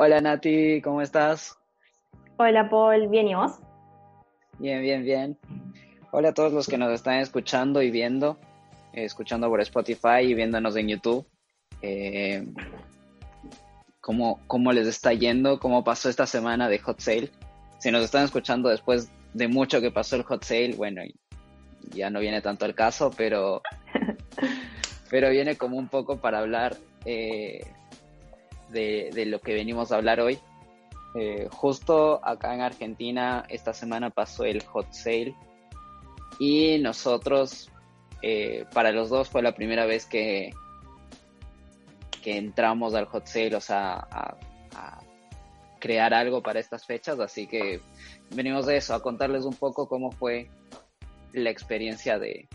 Hola Nati, ¿cómo estás? Hola Paul, ¿bien y vos? Bien, bien, bien. Hola a todos los que nos están escuchando y viendo, eh, escuchando por Spotify y viéndonos en YouTube. Eh, ¿cómo, ¿Cómo les está yendo? ¿Cómo pasó esta semana de Hot Sale? Si nos están escuchando después de mucho que pasó el Hot Sale, bueno, ya no viene tanto el caso, pero, pero viene como un poco para hablar eh, de, lo que venimos a hablar hoy. Eh, justo acá en Argentina esta semana pasó el hot sale y nosotros, eh, para los dos fue la primera vez que, que entramos al hot sale, o sea, a, crear algo para estas fechas, así que venimos de eso, a contarles un poco cómo fue la experiencia de,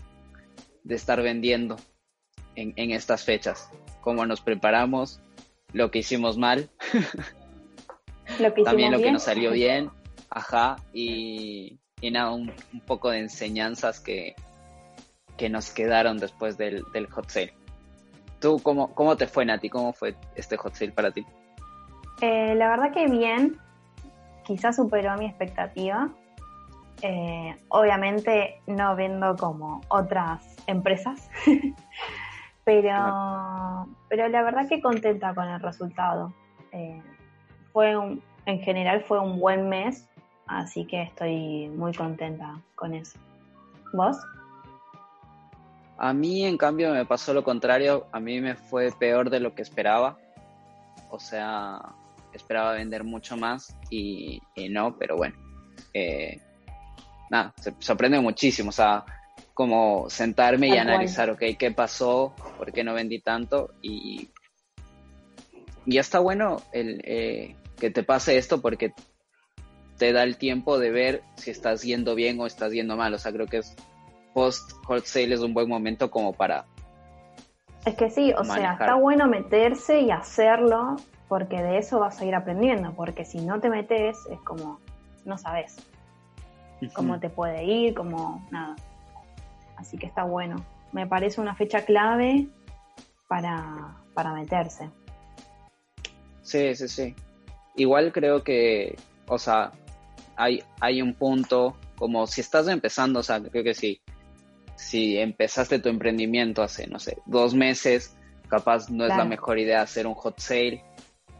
de estar vendiendo en, en estas fechas, cómo nos preparamos, lo que hicimos mal, también lo que nos salió bien, ajá, y, nada, un, poco de enseñanzas que, que nos quedaron después del, hot sale. ¿Tú cómo, cómo te fue, Nati? ¿Cómo fue este hot sale para ti? Eh, la verdad que bien, quizás superó mi expectativa. Eh, obviamente no vendo como otras empresas, pero, pero la verdad que contenta con el resultado. Eh, fue un, en general fue un buen mes, así que estoy muy contenta con eso. ¿Vos? A mí, en cambio, me pasó lo contrario. A mí me fue peor de lo que esperaba. O sea, esperaba vender mucho más y, no, pero bueno. Eh, nada, se sorprende muchísimo. O sea, como sentarme y analizar, ok, qué pasó, por qué no vendí tanto y, ya está bueno el, eh, que te pase esto porque te da el tiempo de ver si estás yendo bien o estás yendo mal. O sea, creo que es post hot sale es un buen momento como para. Es que sí, o sea, está bueno meterse y hacerlo porque de eso vas a ir aprendiendo. Porque si no te metes, es como no sabes cómo te puede ir, como nada. Así que está bueno. Me parece una fecha clave para, para meterse. Sí, sí, sí. Igual creo que, o sea, hay, hay un punto, como si estás empezando, o sea, creo que sí, si empezaste tu emprendimiento hace, no sé, dos meses, capaz no es la mejor idea hacer un hot sale,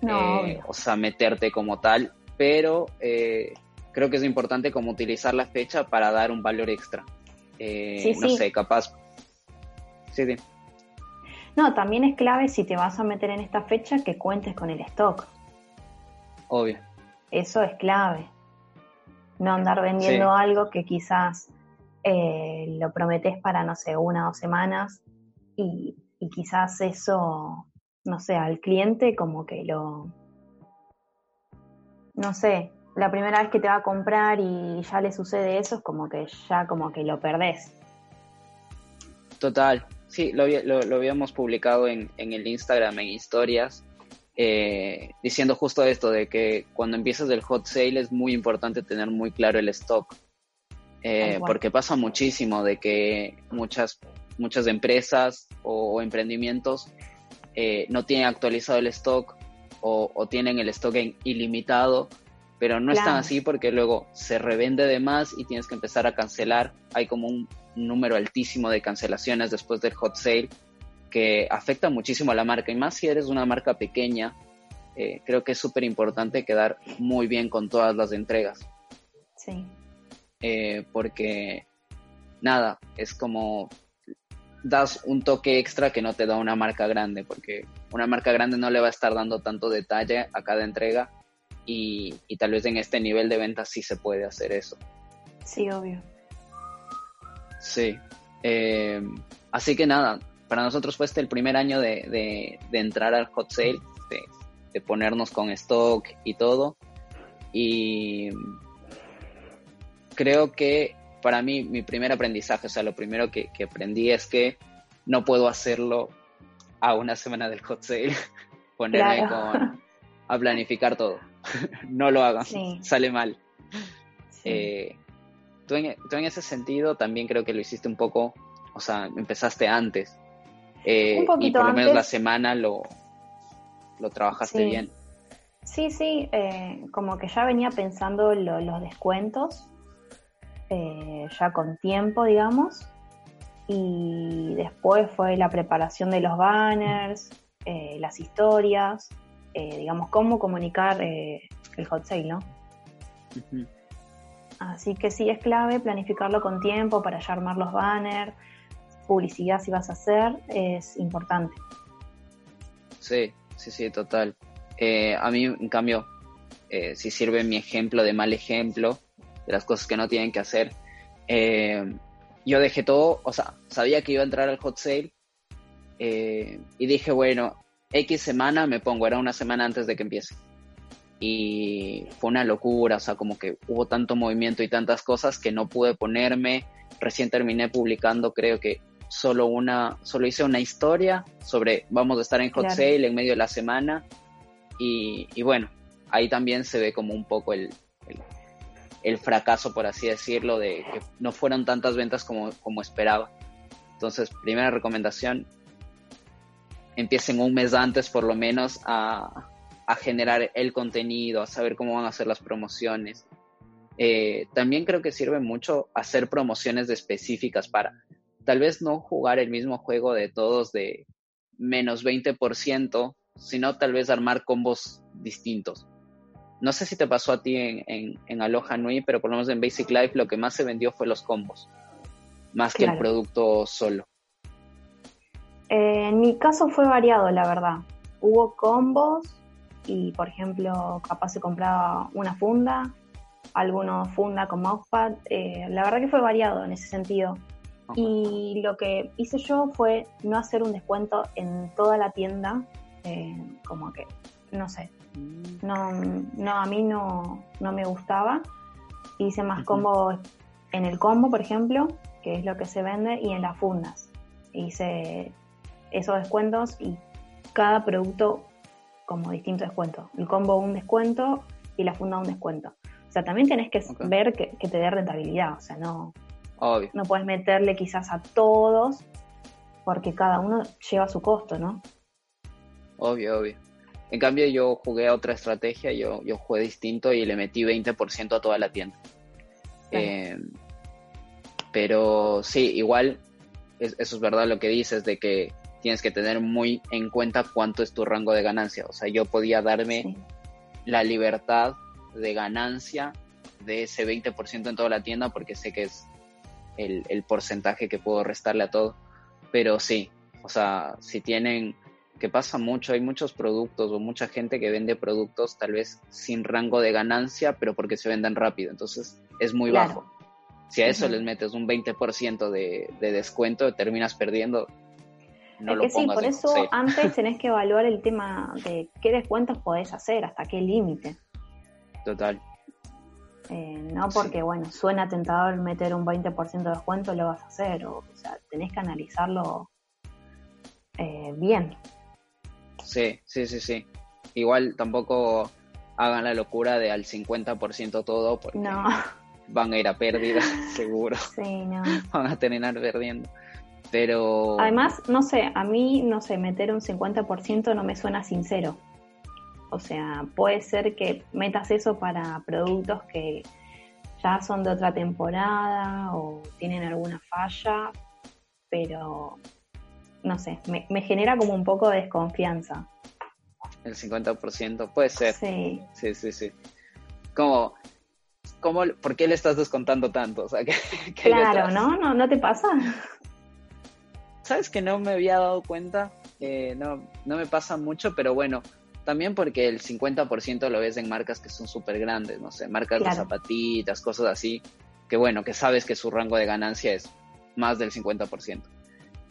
eh, o sea, meterte como tal, pero eh, creo que es importante como utilizar la fecha para dar un valor extra. Eh, no sé, capaz. Sí, sí. No, también es clave si te vas a meter en esta fecha que cuentes con el stock. Obvio. Eso es clave. No andar vendiendo algo que quizás eh, lo prometes para, no sé, una o dos semanas y, y quizás eso, no sé, al cliente como que lo... No sé, la primera vez que te va a comprar y ya le sucede eso, es como que ya como que lo perdés. Total, sí, lo, lo, habíamos publicado en, en, el Instagram, en historias, eh, diciendo justo esto, de que cuando empiezas el hot sale es muy importante tener muy claro el stock, eh, porque pasa muchísimo de que muchas, muchas empresas o, emprendimientos eh, no tienen actualizado el stock o, o tienen el stock en ilimitado pero no es tan así porque luego se revende de más y tienes que empezar a cancelar. Hay como un número altísimo de cancelaciones después del hot sale que afecta muchísimo a la marca y más si eres una marca pequeña, eh, creo que es súper importante quedar muy bien con todas las entregas. Sí. Eh, porque nada, es como das un toque extra que no te da una marca grande, porque una marca grande no le va a estar dando tanto detalle a cada entrega y, tal vez en este nivel de ventas sí se puede hacer eso. Sí, obvio. Sí. Eh, así que nada, para nosotros fue este el primer año de, entrar al hot sale, de, ponernos con stock y todo. Y creo que para mí mi primer aprendizaje, o sea, lo primero que, que aprendí es que no puedo hacerlo a una semana del hot sale, ponerme con, a planificar todo. no lo hagas, sale mal. Eh, tú, en, ese sentido también creo que lo hiciste un poco, o sea, empezaste antes. Eh, y por lo menos la semana lo, lo trabajaste bien. Sí, sí, eh, como que ya venía pensando los descuentos, ya con tiempo, digamos, y después fue la preparación de los banners, las historias, digamos, cómo comunicar el hot sale, ¿no? Así que sí es clave planificarlo con tiempo para ya armar los banners, publicidad si vas a hacer, es importante. Sí, sí, sí, total. Eh, a mí, en cambio, eh, si sirve mi ejemplo de mal ejemplo, de las cosas que no tienen que hacer, eh, yo dejé todo, o sea, sabía que iba a entrar al hot sale y dije, bueno, X semana me pongo, era una semana antes de que empiece. Y fue una locura, o sea, como que hubo tanto movimiento y tantas cosas que no pude ponerme. Recién terminé publicando, creo que solo una, solo hice una historia sobre vamos a estar en hot sale en medio de la semana y, bueno, ahí también se ve como un poco el, el, fracaso, por así decirlo, de que no fueron tantas ventas como, como esperaba. Entonces, primera recomendación, empiecen un mes antes por lo menos a, a generar el contenido, a saber cómo van a ser las promociones. Eh, también creo que sirve mucho hacer promociones específicas para tal vez no jugar el mismo juego de todos de menos 20%, sino tal vez armar combos distintos. No sé si te pasó a ti en, en, Aloha Nui, pero por lo menos en Basic Life lo que más se vendió fue los combos, más que el producto solo. Eh, en mi caso fue variado, la verdad. Hubo combos y, por ejemplo, capaz se compraba una funda, algunos funda con mousepad. Eh, la verdad que fue variado en ese sentido. Y lo que hice yo fue no hacer un descuento en toda la tienda, eh, como que, no sé, mm. no, no a mí no, no me gustaba. Hice más combo en el combo, por ejemplo, que es lo que se vende, y en las fundas. Hice esos descuentos y cada producto como distinto descuento. El combo un descuento y la funda un descuento. O sea, también tenés que ver que, que, te dé rentabilidad. O sea, no, no puedes meterle quizás a todos porque cada uno lleva su costo, ¿no? Obvio, obvio. En cambio yo jugué a otra estrategia, yo, yo jugué distinto y le metí 20% a toda la tienda. Eh, pero sí, igual, eso es verdad lo que dices, de que tienes que tener muy en cuenta cuánto es tu rango de ganancia. O sea, yo podía darme la libertad de ganancia de ese 20% en toda la tienda porque sé que es el, porcentaje que puedo restarle a todo. Pero sí, o sea, si tienen, que pasa mucho, hay muchos productos o mucha gente que vende productos tal vez sin rango de ganancia, pero porque se venden rápido, entonces es muy bajo. Si a eso les metes un 20% de, de descuento, terminas perdiendo. No que sí, por eso antes tenés que evaluar el tema de qué descuentos podés hacer, hasta qué límite. Total. Eh, no porque, bueno, suena tentador meter un 20% de descuento, lo vas a hacer. O, sea, tenés que analizarlo eh, bien. Sí, sí, sí, sí. Igual tampoco hagan la locura de al 50% todo porque no. van a ir a pérdida, seguro. Sí, no. Van a terminar perdiendo. Pero... Además, no sé, a mí, no sé, meter un 50% no me suena sincero. O sea, puede ser que metas eso para productos que ya son de otra temporada o tienen alguna falla, pero no sé, me, genera como un poco de desconfianza. El 50% puede ser. Sí. Sí, sí, sí. Como, ¿cómo, ¿Por qué le estás descontando tanto? O sea, claro, ¿no? ¿no? ¿No te pasa? ¿Sabes que no me había dado cuenta? Eh, no, no me pasa mucho, pero bueno, también porque el 50% lo ves en marcas que son súper grandes, no sé, marcas de zapatitas, cosas así, que bueno, que sabes que su rango de ganancia es más del 50%.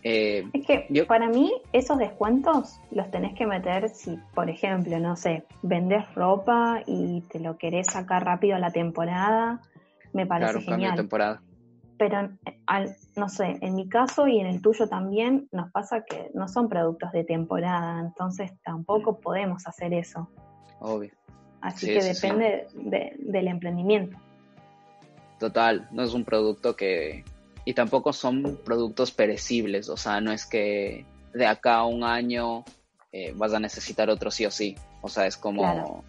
Eh, es que para mí esos descuentos los tenés que meter si, por ejemplo, no sé, vendes ropa y te lo querés sacar rápido a la temporada, me parece claro, genial. temporada pero al, no sé, en mi caso y en el tuyo también nos pasa que no son productos de temporada, entonces tampoco podemos hacer eso. Obvio. Así que depende del emprendimiento. Total, no es un producto que... Y tampoco son productos perecibles, o sea, no es que de acá a un año eh, vas a necesitar otro sí o sí. O sea, es como...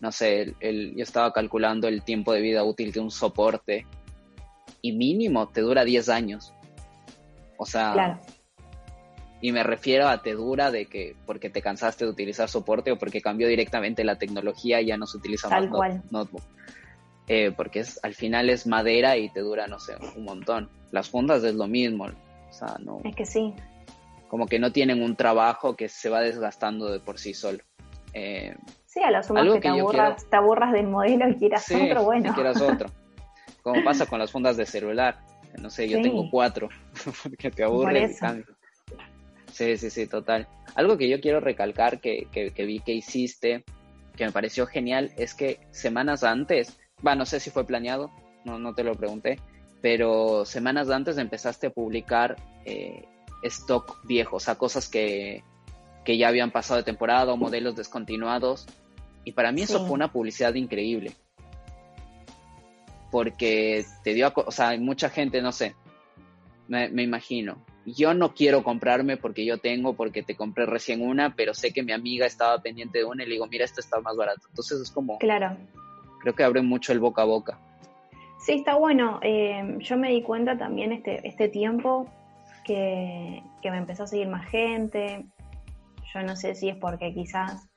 no sé, el, yo estaba calculando el tiempo de vida útil de un soporte y mínimo te dura 10 años. O sea, y me refiero a te dura de que porque te cansaste de utilizar soporte o porque cambió directamente la tecnología y ya no se utiliza Tal más cual. notebook. Eh, porque es, al final es madera y te dura, no sé, un montón. Las fundas es lo mismo. O sea, no. Es que sí. Como que no tienen un trabajo que se va desgastando de por sí solo. Eh, sí, a lo sumo que, te, aburras, te aburras del modelo y quieras otro, bueno. Y quieras otro. Como pasa con las fundas de celular. No sé, yo tengo cuatro. porque te aburre el cambio. Sí, sí, sí, total. Algo que yo quiero recalcar que, que, que vi que hiciste, que me pareció genial, es que semanas antes va, no sé si fue planeado, no, no te lo pregunté, pero semanas antes empezaste a publicar eh, stock viejo, o sea, cosas que, que, ya habían pasado de temporada o modelos descontinuados. Y para mí eso fue una publicidad increíble. Porque te dio, o sea, hay mucha gente, no sé, me, me, imagino. Yo no quiero comprarme porque yo tengo, porque te compré recién una, pero sé que mi amiga estaba pendiente de una y le digo, mira, esta está más barato. Entonces es como... Claro creo que abre mucho el boca a boca. Sí, está bueno. Eh, yo me di cuenta también este, este tiempo que, me empezó a seguir más gente. Yo no sé si es porque quizás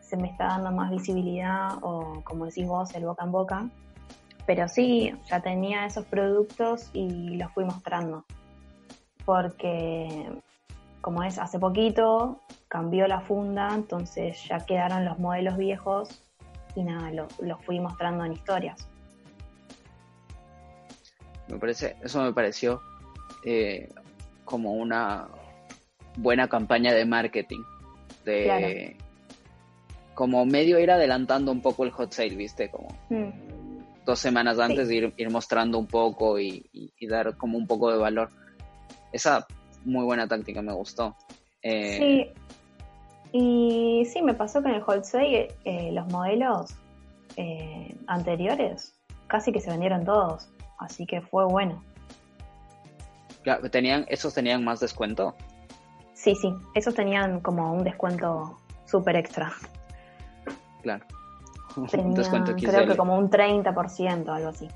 se me está dando más visibilidad o, como decís vos, el boca en boca. Pero sí, ya tenía esos productos y los fui mostrando. Porque, como es, hace poquito cambió la funda, entonces ya quedaron los modelos viejos y nada, lo, fui mostrando en historias. Me parece, eso me pareció eh, como una buena campaña de marketing. De como medio ir adelantando un poco el hot sale, viste, como mm. Dos semanas antes de ir, mostrando un poco y, dar como un poco de valor. Esa muy buena táctica me gustó. Eh, sí, y sí, me pasó con el wholesale, eh, los modelos eh, anteriores casi que se vendieron todos, así que fue bueno. ¿tenían, ¿Esos tenían más descuento? Sí, sí, esos tenían como un descuento súper extra. Claro. un descuento creo que como un 30%, algo así.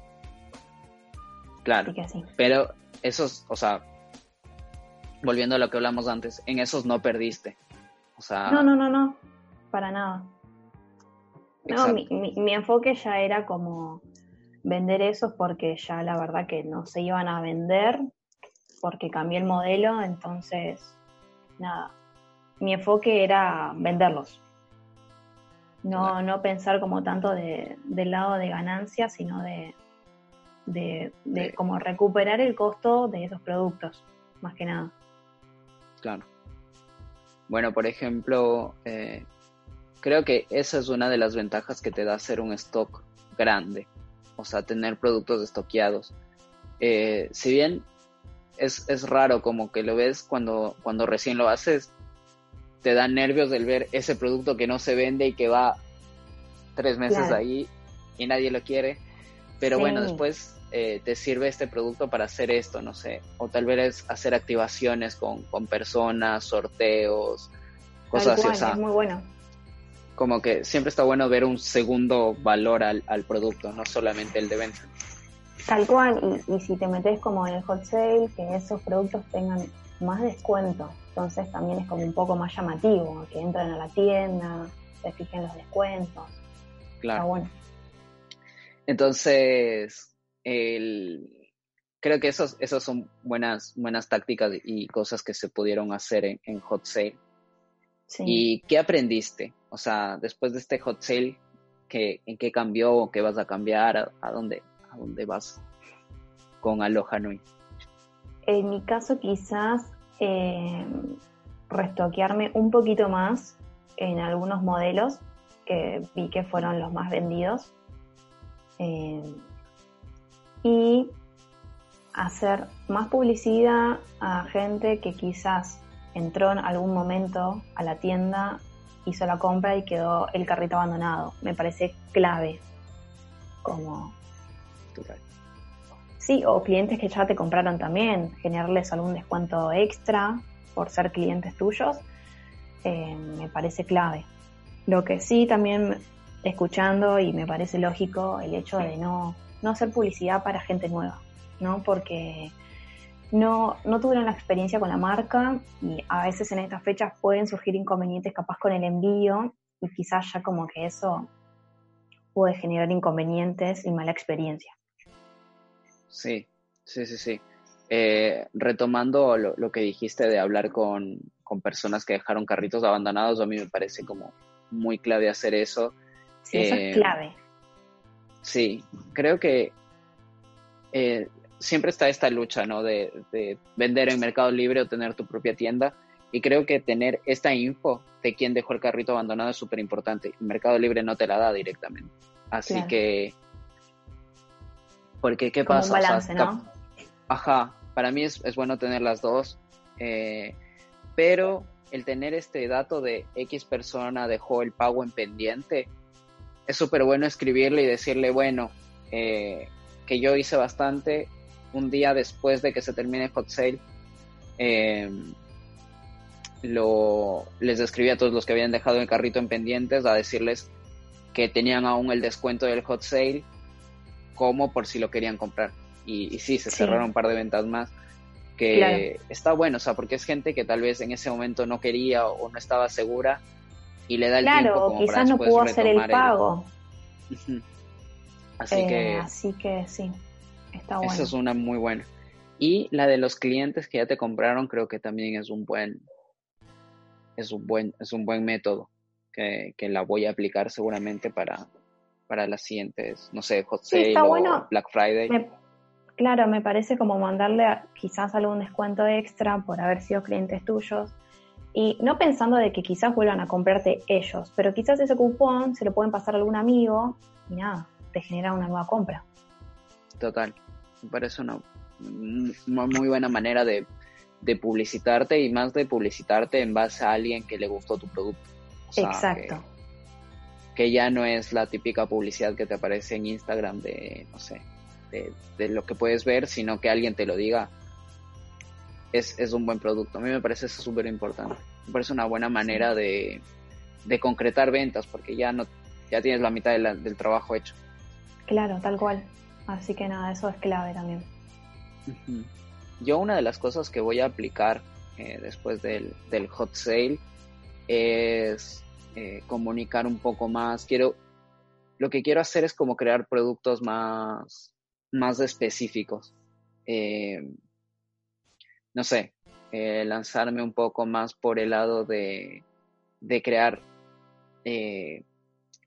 Claro. Pero esos, o sea, volviendo a lo que hablamos antes, en esos no perdiste. No, no, no, no, para nada. No, mi, mi, enfoque ya era como vender esos porque ya la verdad que no se iban a vender porque cambié el modelo, entonces, nada, mi enfoque era venderlos. No, no pensar como tanto de, del lado de ganancia, sino de, de, de como recuperar el costo de esos productos, más que nada. Claro. Bueno, por ejemplo, eh, creo que esa es una de las ventajas que te da hacer un stock grande, o sea, tener productos estoqueados. Eh, si bien es, es, raro como que lo ves cuando, cuando recién lo haces, te da nervios el ver ese producto que no se vende y que va tres meses ahí y nadie lo quiere. Pero bueno, después eh, te sirve este producto para hacer esto, no sé, o tal vez hacer activaciones con, personas, sorteos, cosas así. es muy bueno. Como que siempre está bueno ver un segundo valor al, producto, no solamente el de venta. Tal cual, y, si te metes como en el hot sale, que esos productos tengan más descuento, entonces también es como un poco más llamativo, que entren a la tienda, se fijen los descuentos. Claro. Está bueno. Entonces, el, creo que esos, esos son buenas, buenas tácticas y cosas que se pudieron hacer en, Hot Sale. ¿Y qué aprendiste? O sea, después de este Hot Sale, ¿qué, ¿en qué cambió? ¿Qué vas a cambiar? ¿A, dónde, a dónde vas con Aloha Nui? En mi caso, quizás eh, restoquearme un poquito más en algunos modelos que vi que fueron los más vendidos. Eh, y hacer más publicidad a gente que quizás entró en algún momento a la tienda, hizo la compra y quedó el carrito abandonado. Me parece clave. Como. Sí, o clientes que ya te compraron también, generarles algún descuento extra por ser clientes tuyos, eh, me parece clave. Lo que sí también escuchando y me parece lógico el hecho de no, no hacer publicidad para gente nueva, ¿no? Porque no, no tuvieron la experiencia con la marca y a veces en estas fechas pueden surgir inconvenientes capaz con el envío y quizás ya como que eso puede generar inconvenientes y mala experiencia. Sí, sí, sí, sí. Eh, retomando lo, que dijiste de hablar con, personas que dejaron carritos abandonados, a mí me parece como muy clave hacer eso. Sí, eso es eh, clave. Sí, creo que eh, siempre está esta lucha, ¿no? De, de, vender en Mercado Libre o tener tu propia tienda. Y creo que tener esta info de quién dejó el carrito abandonado es súper importante. Mercado Libre no te la da directamente. Así que... Porque, ¿qué pasa? Un balance, ¿no? Ajá, para mí es, bueno tener las dos. Eh, pero el tener este dato de X persona dejó el pago en pendiente, es súper bueno escribirle y decirle, bueno, eh, que yo hice bastante un día después de que se termine Hot Sale. Eh, lo, les escribí a todos los que habían dejado el carrito en pendientes a decirles que tenían aún el descuento del hot sale como por si lo querían comprar. Y, sí, se cerraron un par de ventas más que está bueno, o sea, porque es gente que tal vez en ese momento no quería o no estaba segura y le da el tiempo como quizás no pudo hacer el pago. Así que eh, así que sí, está bueno. Esa es una muy buena. Y la de los clientes que ya te compraron creo que también es un buen es un buen, es un buen método que, la voy a aplicar seguramente para, para las siguientes, no sé, Hot Sale o Black Friday. claro, me parece como mandarle quizás algún descuento extra por haber sido clientes tuyos y no pensando de que quizás vuelvan a comprarte ellos, pero quizás ese cupón se lo pueden pasar a algún amigo y nada, te genera una nueva compra. Total, me parece una muy buena manera de de publicitarte y más de publicitarte en base a alguien que le gustó tu producto. Exacto. Que, ya no es la típica publicidad que te aparece en Instagram de, no sé, de, lo que puedes ver, sino que alguien te lo diga. Es, es un buen producto. A mí me parece súper importante. Me parece una buena manera de, de, concretar ventas porque ya, no, ya tienes la mitad del trabajo hecho. Claro, tal cual. Así que nada, eso es clave también. Yo una de las cosas que voy a aplicar eh, después del, hot sale es eh, comunicar un poco más. Quiero, lo que quiero hacer es como crear productos más, más específicos. Eh, no sé, lanzarme un poco más por el lado de, de crear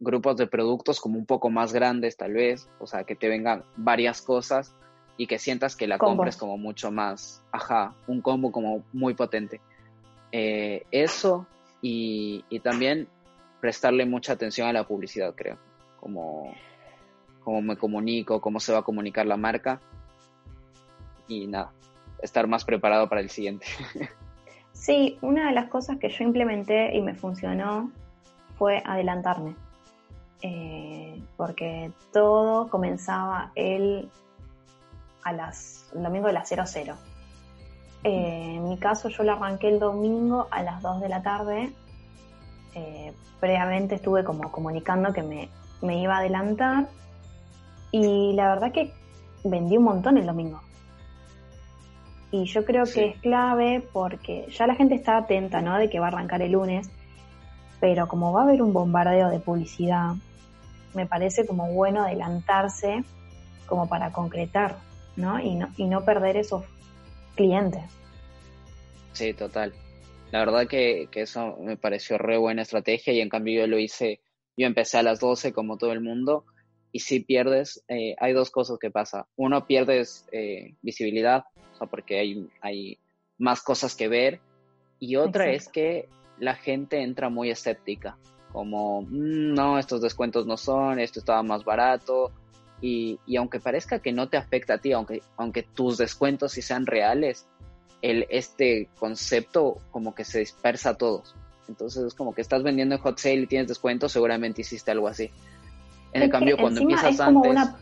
grupos de productos como un poco más grandes tal vez, o sea, que te vengan varias cosas y que sientas que la compres como mucho más, ajá, un combo como muy potente. Eh, eso y, también prestarle mucha atención a la publicidad, creo, como, como me comunico, cómo se va a comunicar la marca y nada, estar más preparado para el siguiente. Sí, una de las cosas que yo implementé y me funcionó fue adelantarme. Eh, porque todo comenzaba el a las, el domingo de las 00. Eh, en mi caso yo lo arranqué el domingo a las 2 de la tarde. Eh, previamente estuve como comunicando que me, iba a adelantar y la verdad que vendí un montón el domingo. Y yo creo que es clave porque ya la gente está atenta, ¿no? De que va a arrancar el lunes, pero como va a haber un bombardeo de publicidad, me parece como bueno adelantarse como para concretar ¿no? Y no, y no perder esos clientes. Sí, total. La verdad que, eso me pareció re buena estrategia y en cambio yo lo hice, yo empecé a las 12 como todo el mundo y si pierdes, eh, hay dos cosas que pasa. Uno, pierdes eh, visibilidad, o sea, porque hay, hay más cosas que ver y otra es que la gente entra muy escéptica, como, mm, no, estos descuentos no son, esto estaba más barato, y, aunque parezca que no te afecta a ti, aunque, aunque tus descuentos sí sean reales, el, este concepto como que se dispersa a todos. Entonces es como que estás vendiendo en hot sale y tienes descuento, seguramente hiciste algo así. En el cambio, cuando empiezas antes, una,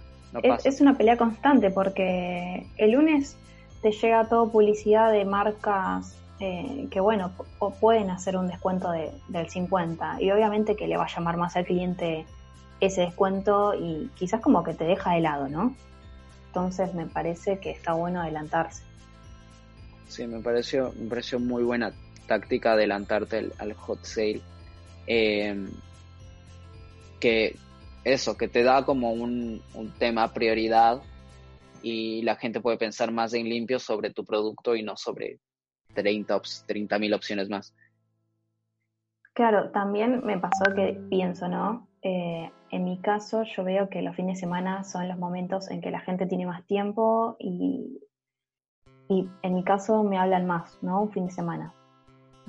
es, una pelea constante porque el lunes te llega todo publicidad de marcas eh, que, bueno, pueden hacer un descuento del 50 y obviamente que le va a llamar más al cliente ese descuento y quizás como que te deja de lado, ¿no? Entonces me parece que está bueno adelantarse. Sí, me pareció, me pareció muy buena táctica adelantarte al hot sale. Em, que eso, que te da como un, un tema prioridad y la gente puede pensar más en limpio sobre tu producto y no sobre 30 mil opciones más. Claro, también me pasó que pienso, ¿no? Eh, en mi caso, yo veo que los fines de semana son los momentos en que la gente tiene más tiempo y, y en mi caso me hablan más, ¿no? Un fin de semana.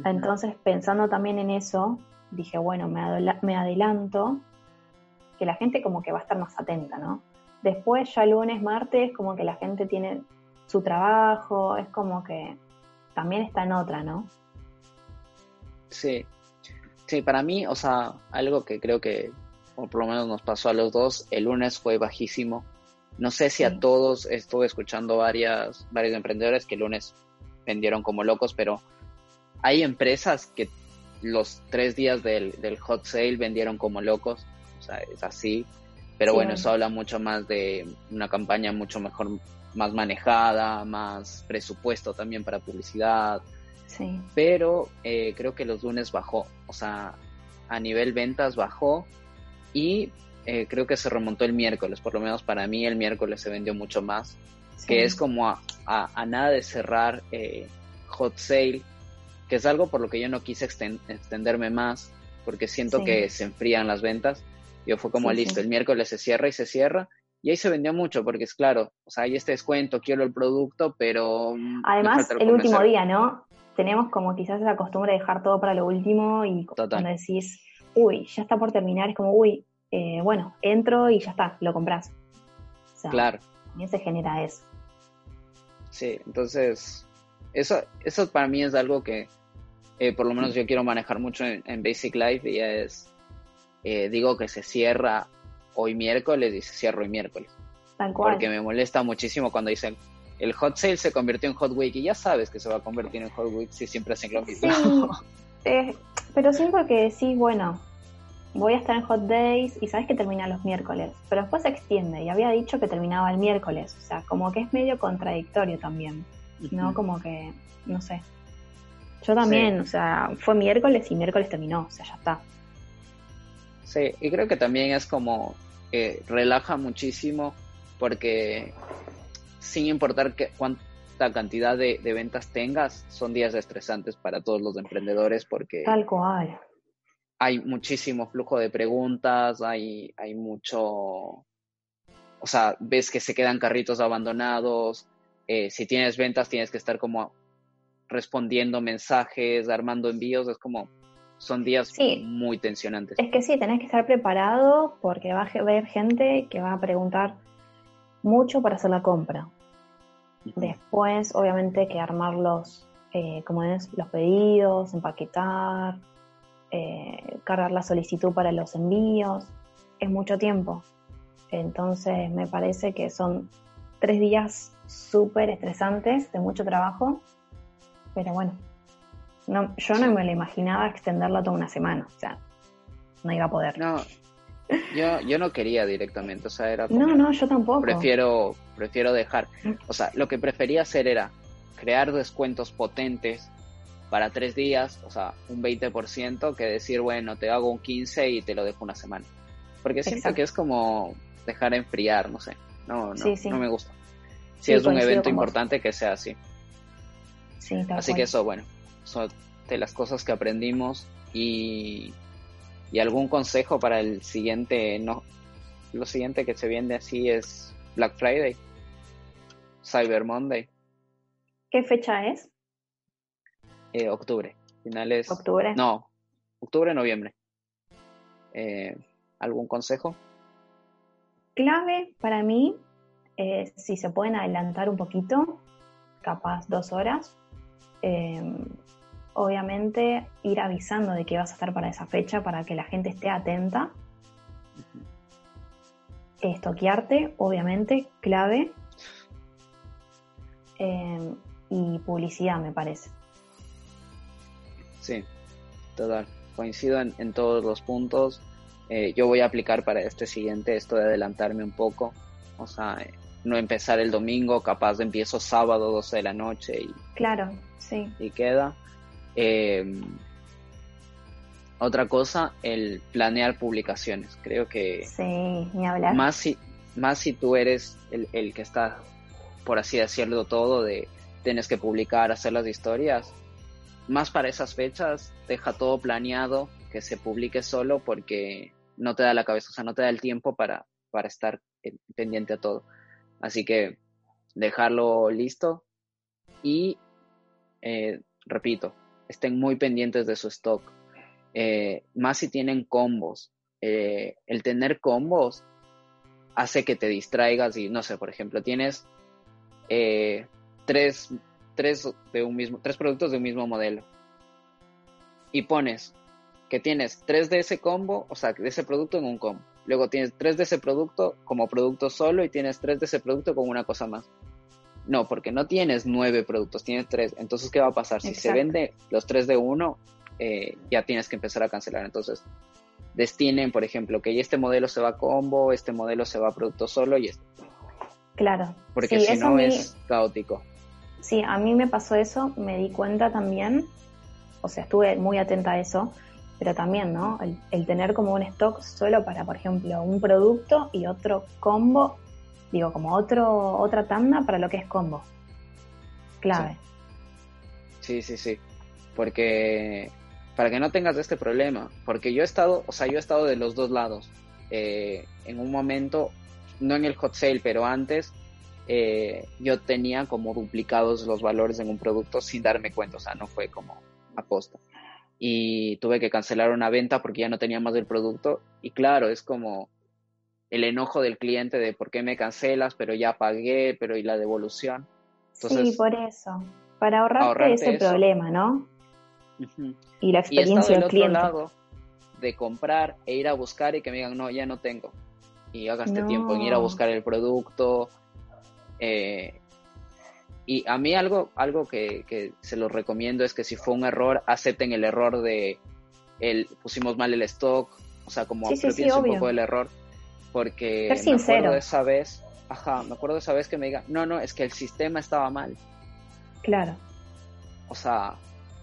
Entonces, pensando también en eso, dije, bueno, me, me adelanto, que la gente como que va a estar más atenta, ¿no? Después, ya lunes, martes, como que la gente tiene su trabajo, es como que también está en otra, ¿no? Sí, sí, para mí, o sea, algo que creo que, o por lo menos nos pasó a los dos, el lunes fue bajísimo. No sé si a todos, estuve escuchando varias, varios emprendedores que el lunes vendieron como locos, pero hay empresas que los tres días del, del hot sale vendieron como locos, o sea, es así. Pero bueno, eso habla mucho más de una campaña mucho mejor, más manejada, más presupuesto también para publicidad. Sí. Pero eh, creo que los lunes bajó, o sea, a nivel ventas bajó y eh, creo que se remontó el miércoles, por lo menos para mí el miércoles se vendió mucho más, que es como a, a, nada de cerrar eh, hot sale, que es algo por lo que yo no quise extenderme más, porque siento que se enfrían las ventas. Yo fue como, listo, el miércoles se cierra y se cierra. Y ahí se vendió mucho, porque es claro, o sea, hay este descuento, quiero el producto, pero... Mm, Además, el último día, ¿no? Tenemos como quizás la costumbre de dejar todo para lo último y cuando decís, uy, ya está por terminar, es como, uy, eh, bueno, entro y ya está, lo compras. claro. También se genera eso. Sí, entonces, eso, eso para mí es algo que eh, por lo menos yo quiero manejar mucho en, en Basic Life y es eh, digo que se cierra hoy miércoles y se cierra hoy miércoles. Tal cual. Porque me molesta muchísimo cuando dicen el hot sale se convirtió en hot week y ya sabes que se va a convertir en hot week si siempre hacen lo mismo. Eh, pero siempre que decís, bueno, voy a estar en hot days y sabes que termina los miércoles, pero después se extiende y había dicho que terminaba el miércoles, o sea, como que es medio contradictorio también, ¿no? Como que, no sé. Yo también, o sea, fue miércoles y miércoles terminó, o sea, ya está. Sí, y creo que también es como que relaja muchísimo porque sin importar que, cuánta cantidad de, ventas tengas, son días estresantes para todos los emprendedores porque... Tal cual. Hay muchísimo flujo de preguntas, hay, hay mucho... O sea, ves que se quedan carritos abandonados. Eh, si tienes ventas, tienes que estar como respondiendo mensajes, armando envíos. Es como son días muy tensionantes. Es que sí, tenés que estar preparado porque va a haber gente que va a preguntar mucho para hacer la compra. Después, obviamente, que armarlos, eh, como es, los pedidos, empaquetar, eh, cargar la solicitud para los envíos. Es mucho tiempo. Entonces, me parece que son tres días súper estresantes, de mucho trabajo. Pero bueno, no, yo no me lo imaginaba extenderlo toda una semana, o sea, no iba a poder. No, yo, yo no quería directamente, o sea, era No, no, yo tampoco. Prefiero, prefiero dejar. Mm. O sea, lo que prefería hacer era crear descuentos potentes para tres días, o sea, un 20%, que decir, bueno, te hago un 15 y te lo dejo una semana. Porque siento que es como dejar enfriar, no sé. No, no, no me gusta. Si es un evento importante, que sea así. Sí, así que eso, bueno, son de las cosas que aprendimos y, y algún consejo para el siguiente, no, lo siguiente que se viene así es Black Friday, Cyber Monday. ¿Qué fecha es? Eh, octubre, finales. ¿Octubre? No, octubre, noviembre. Eh, ¿Algún consejo? Clave para mí, eh, si se pueden adelantar un poquito, capaz dos horas, Em, obviamente ir avisando de que vas a estar para esa fecha para que la gente esté atenta. Estoquearte, obviamente, clave. Em, y publicidad, me parece. Sí, total. Coincido en, todos los puntos. eh, yo voy a aplicar para este siguiente esto de adelantarme un poco, o sea, no empezar el domingo, capaz de empiezo sábado 12 de la noche y... Claro, sí. Y queda. Eh, otra cosa, el planear publicaciones. Creo que... Sí, ni hablar. Más si, más si tú eres el, el que está, por así decirlo, todo de tienes que publicar, hacer las historias, más para esas fechas, deja todo planeado, que se publique solo porque no te da la cabeza, o sea, no te da el tiempo para, para estar pendiente a todo. Así que dejarlo listo y, eh, repito, estén muy pendientes de su stock. Eh, más si tienen combos. Eh, el tener combos hace que te distraigas y, no sé, por ejemplo, tienes tres, tres, de un mismo, tres productos de un mismo modelo y pones que tienes tres de ese combo, o sea, de ese producto en un combo. Luego tienes tres de ese producto como producto solo y tienes tres de ese producto con una cosa más. No, porque no tienes nueve productos, tienes tres. Entonces, ¿qué va a pasar? Si se vende los tres de uno, eh, ya tienes que empezar a cancelar. Entonces, destinen, por ejemplo, que este modelo se va a combo, este modelo se va a producto solo y este. Claro. Porque si no es caótico. Sí, a mí me pasó eso, me di cuenta también, o sea, estuve muy atenta a eso, pero también, ¿no? El, tener como un stock solo para, por ejemplo, un producto y otro combo, digo, como otro, otra tanda para lo que es combo. Clave. Sí, sí, sí. Porque para que no tengas este problema, porque yo he estado, o sea, yo he estado de los dos lados. Eh, en un momento, no en el hot sale, pero antes, eh, yo tenía como duplicados los valores en un producto sin darme cuenta, o sea, no fue como aposta y tuve que cancelar una venta porque ya no tenía más del producto. Y claro, es como el enojo del cliente de por qué me cancelas, pero ya pagué, pero y la devolución. sí, por eso. Para ahorrarte, ese problema, ¿no? Y la experiencia del cliente. lado de comprar e ir a buscar y que me digan, no, ya no tengo. Y hagas tiempo en ir a buscar el producto. Eh, y a mí algo, algo que, se los recomiendo es que si fue un error, acepten el error de el pusimos mal el stock, o sea, como sí, un poco del error, porque me acuerdo de esa vez, ajá, me acuerdo de esa vez que me diga, no, no, es que el sistema estaba mal. Claro. O sea,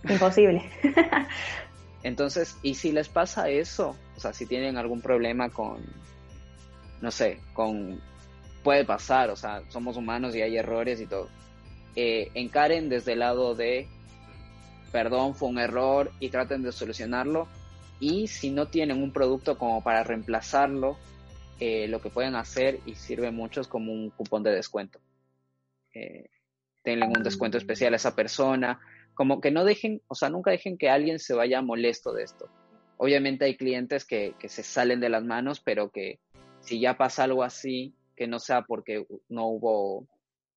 imposible. Entonces, y si les pasa eso, o sea, si tienen algún problema con, no sé, con, puede pasar, o sea, somos humanos y hay errores y todo eh, encaren desde el lado de, perdón, fue un error y traten de solucionarlo. Y si no tienen un producto como para reemplazarlo, eh, lo que pueden hacer y sirve mucho es como un cupón de descuento. Eh, tengan un descuento especial a esa persona. Como que no dejen, o sea, nunca dejen que alguien se vaya molesto de esto. Obviamente hay clientes que, que se salen de las manos, pero que si ya pasa algo así, que no sea porque no hubo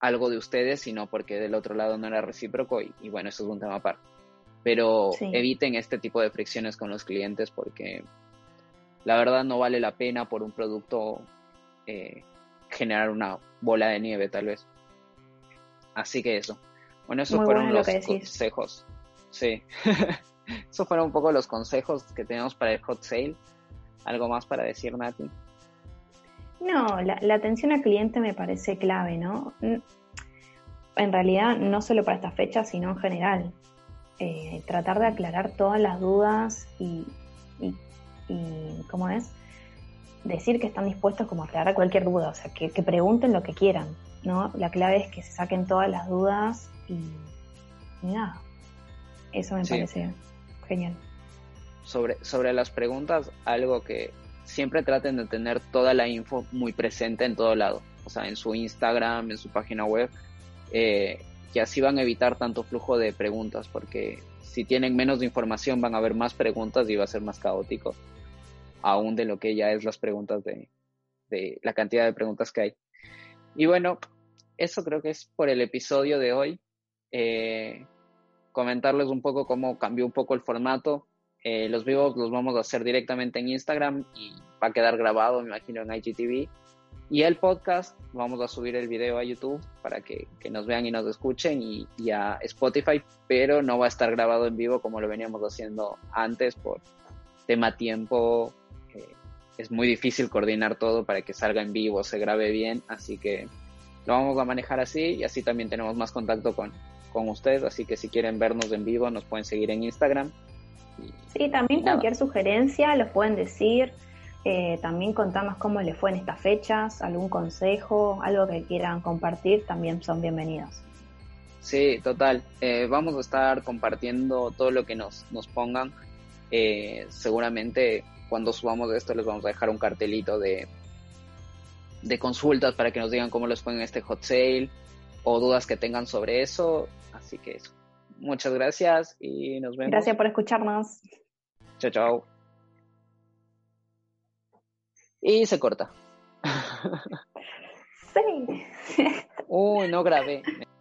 algo de ustedes, sino porque del otro lado no era recíproco y, bueno, eso es un tema aparte. Pero eviten este tipo de fricciones con los clientes porque la verdad no vale la pena por un producto eh, generar una bola de nieve tal vez. Así que eso. Bueno, esos fueron los consejos. Sí. esos fueron un poco los consejos que tenemos para el hot sale. ¿Algo más para decir, Nati? No, la, atención al cliente me parece clave, ¿no? En realidad, no solo para esta fecha, sino en general. Eh, tratar de aclarar todas las dudas y, y, ¿cómo es? Decir que están dispuestos como a aclarar cualquier duda, o sea, que, pregunten lo que quieran, ¿no? La clave es que se saquen todas las dudas y, nada. Eso me parece genial. Sobre, sobre las preguntas, algo que, siempre traten de tener toda la info muy presente en todo lado, o sea, en su Instagram, en su página web, eh, que así van a evitar tanto flujo de preguntas, porque si tienen menos información van a haber más preguntas y va a ser más caótico, aún de lo que ya es las preguntas de, de la cantidad de preguntas que hay. Y bueno, eso creo que es por el episodio de hoy. Eh, comentarles un poco cómo cambió un poco el formato. Eh, los vivos los vamos a hacer directamente en Instagram y va a quedar grabado, me imagino, en IGTV. Y el podcast, vamos a subir el video a YouTube para que, nos vean y nos escuchen y, a Spotify, pero no va a estar grabado en vivo como lo veníamos haciendo antes por tema tiempo, es muy difícil coordinar todo para que salga en vivo, se grabe bien, así que lo vamos a manejar así y así también tenemos más contacto con, con ustedes, así que si quieren vernos en vivo nos pueden seguir en Instagram. Sí, también cualquier sugerencia los pueden decir, eh, también contarnos cómo les fue en estas fechas, algún consejo, algo que quieran compartir, también son bienvenidos. Sí, total. Eh, vamos a estar compartiendo todo lo que nos, nos pongan. Eh, seguramente cuando subamos esto les vamos a dejar un cartelito de, de consultas para que nos digan cómo les ponen este hot sale o dudas que tengan sobre eso. Así que eso. Muchas gracias y nos vemos. Gracias por escucharnos. Chao, chao. Y se corta. Sí. Uy, no grabé.